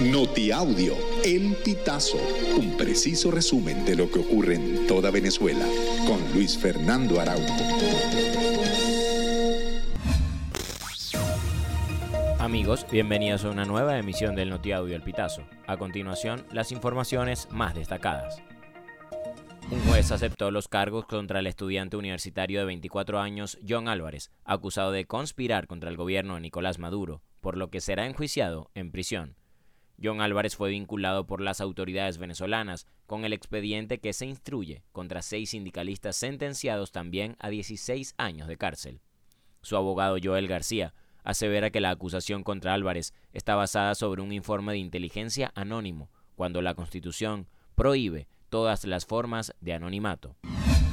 Notiaudio, El Pitazo, un preciso resumen de lo que ocurre en toda Venezuela, con Luis Fernando Araújo. Amigos, bienvenidos a una nueva emisión del Notiaudio El Pitazo. A continuación, las informaciones más destacadas. Un juez aceptó los cargos contra el estudiante universitario de 24 años, John Álvarez, acusado de conspirar contra el gobierno de Nicolás Maduro, por lo que será enjuiciado en prisión. John Álvarez fue vinculado por las autoridades venezolanas con el expediente que se instruye contra seis sindicalistas sentenciados también a 16 años de cárcel. Su abogado Joel García asevera que la acusación contra Álvarez está basada sobre un informe de inteligencia anónimo, cuando la Constitución prohíbe todas las formas de anonimato.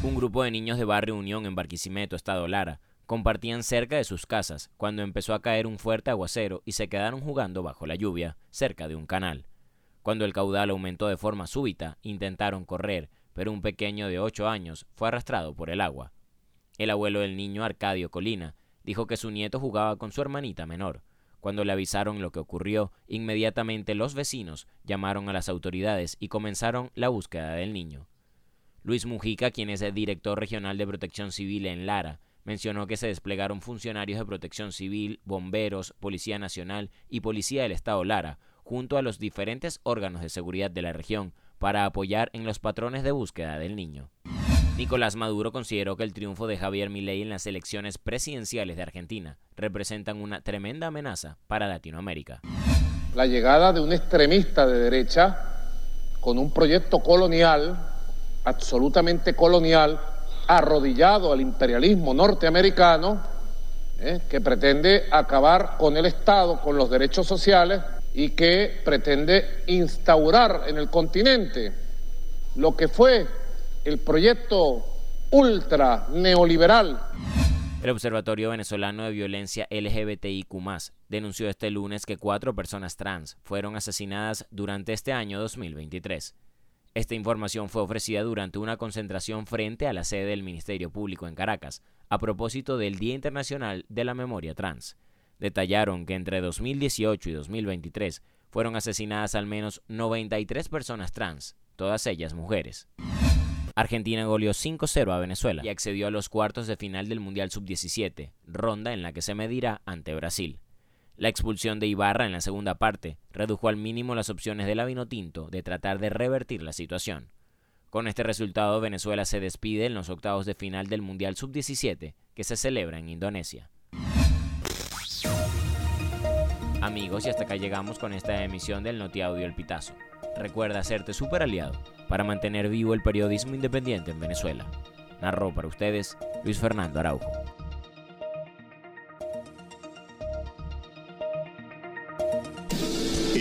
Un grupo de niños de Barrio Unión en Barquisimeto, Estado Lara, compartían cerca de sus casas cuando empezó a caer un fuerte aguacero y se quedaron jugando bajo la lluvia, cerca de un canal. Cuando el caudal aumentó de forma súbita, intentaron correr, pero un pequeño de ocho años fue arrastrado por el agua. El abuelo del niño, Arcadio Colina, dijo que su nieto jugaba con su hermanita menor. Cuando le avisaron lo que ocurrió, inmediatamente los vecinos llamaron a las autoridades y comenzaron la búsqueda del niño. Luis Mujica, quien es el director regional de protección civil en Lara, mencionó que se desplegaron funcionarios de protección civil, bomberos, Policía Nacional y Policía del Estado Lara, junto a los diferentes órganos de seguridad de la región, para apoyar en los patrones de búsqueda del niño. Nicolás Maduro consideró que el triunfo de Javier Milei en las elecciones presidenciales de Argentina representan una tremenda amenaza para Latinoamérica. La llegada de un extremista de derecha con un proyecto colonial, absolutamente colonial, arrodillado al imperialismo norteamericano, ¿eh? que pretende acabar con el Estado, con los derechos sociales y que pretende instaurar en el continente lo que fue el proyecto ultra neoliberal. El Observatorio Venezolano de Violencia LGBTIQ denunció este lunes que cuatro personas trans fueron asesinadas durante este año 2023. Esta información fue ofrecida durante una concentración frente a la sede del Ministerio Público en Caracas, a propósito del Día Internacional de la Memoria Trans. Detallaron que entre 2018 y 2023 fueron asesinadas al menos 93 personas trans, todas ellas mujeres. Argentina goleó 5-0 a Venezuela y accedió a los cuartos de final del Mundial Sub-17, ronda en la que se medirá ante Brasil. La expulsión de Ibarra en la segunda parte redujo al mínimo las opciones de la tinto de tratar de revertir la situación. Con este resultado, Venezuela se despide en los octavos de final del Mundial Sub-17 que se celebra en Indonesia. Amigos, y hasta acá llegamos con esta emisión del Noti Audio El Pitazo. Recuerda hacerte super aliado para mantener vivo el periodismo independiente en Venezuela. Narró para ustedes Luis Fernando Araujo.